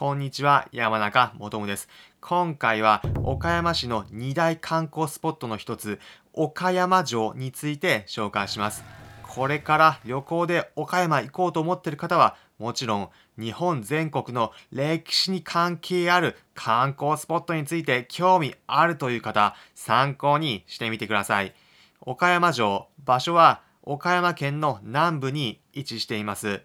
こんにちは、山中もとです。今回は岡山市の2大観光スポットの一つ、岡山城について紹介します。これから旅行で岡山行こうと思っている方は、もちろん日本全国の歴史に関係ある観光スポットについて興味あるという方、参考にしてみてください。岡山城、場所は岡山県の南部に位置しています。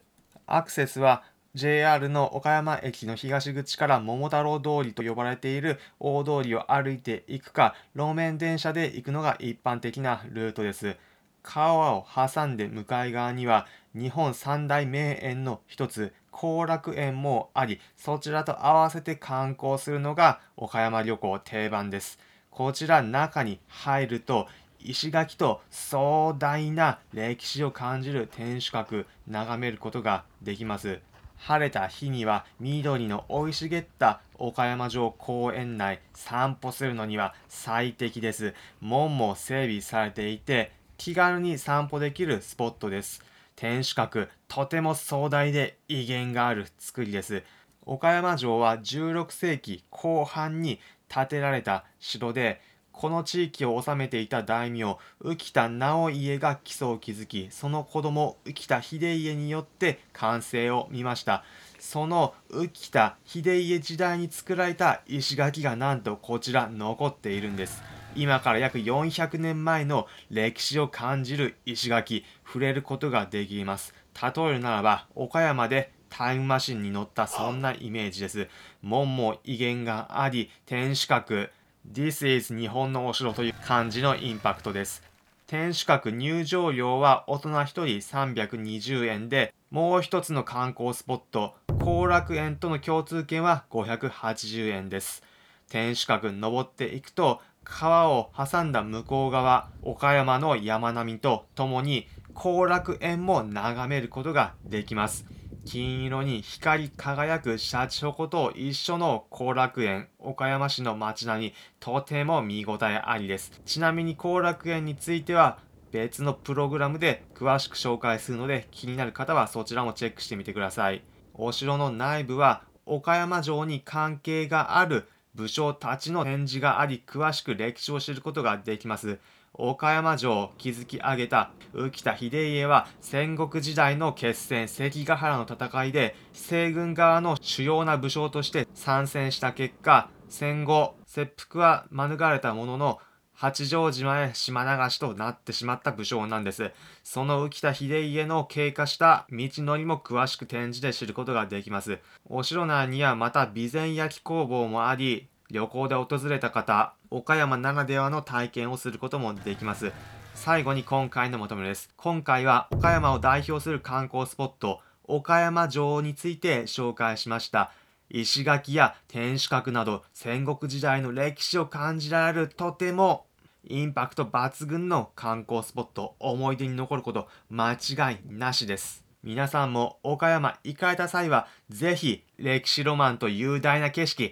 アクセスは JR の岡山駅の東口から桃太郎通りと呼ばれている大通りを歩いていくか、路面電車で行くのが一般的なルートです。川を挟んで向かい側には日本三大名園の一つ、後楽園もあり、そちらと合わせて観光するのが岡山旅行定番です。こちら中に入ると石垣と壮大な歴史を感じる天守閣眺めることができます。晴れた日には緑の生い茂った岡山城公園内散歩するのには最適です。門も整備されていて気軽に散歩できるスポットです。天守閣、とても壮大で威厳がある作りです。岡山城は16世紀後半に建てられた城でこの地域を治めていた大名、浮田直家が基礎を築き、その子供、浮田秀家によって完成を見ました。その浮田秀家時代に作られた石垣がなんとこちら残っているんです。今から約400年前の歴史を感じる石垣、触れることができます。例えるならば、岡山でタイムマシンに乗ったそんなイメージです。門も威厳があり、天守閣、This is 日本のお城という感じのインパクトです。天守閣入場料は大人1人320円で、もう一つの観光スポット、後楽園との共通券は580円です。天守閣登っていくと、川を挟んだ向こう側、岡山の山並みとともに後楽園も眺めることができます。金色に光り輝くシャチホコと一緒の後楽園、岡山市の街並み、とても見応えありです。ちなみに後楽園については、別のプログラムで詳しく紹介するので、気になる方はそちらもチェックしてみてください。お城の内部は、岡山城に関係がある武将たちの展示があり、詳しく歴史を知ることができます。岡山城を築き上げた浮田秀家は戦国時代の決戦関ヶ原の戦いで西軍側の主要な武将として参戦した結果戦後切腹は免れたものの八丈島へ島流しとなってしまった武将なんです。その浮田秀家の経過した道のりも詳しく展示で知ることができます。お城内にはまた備前焼工房もあり、旅行で訪れた方、岡山ならではの体験をすることもできます。最後に今回のまとめです。今回は岡山を代表する観光スポット、岡山城について紹介しました。石垣や天守閣など戦国時代の歴史を感じられるとてもインパクト抜群の観光スポット、思い出に残ること間違いなしです。皆さんも岡山行かれた際は、ぜひ歴史ロマンと雄大な景色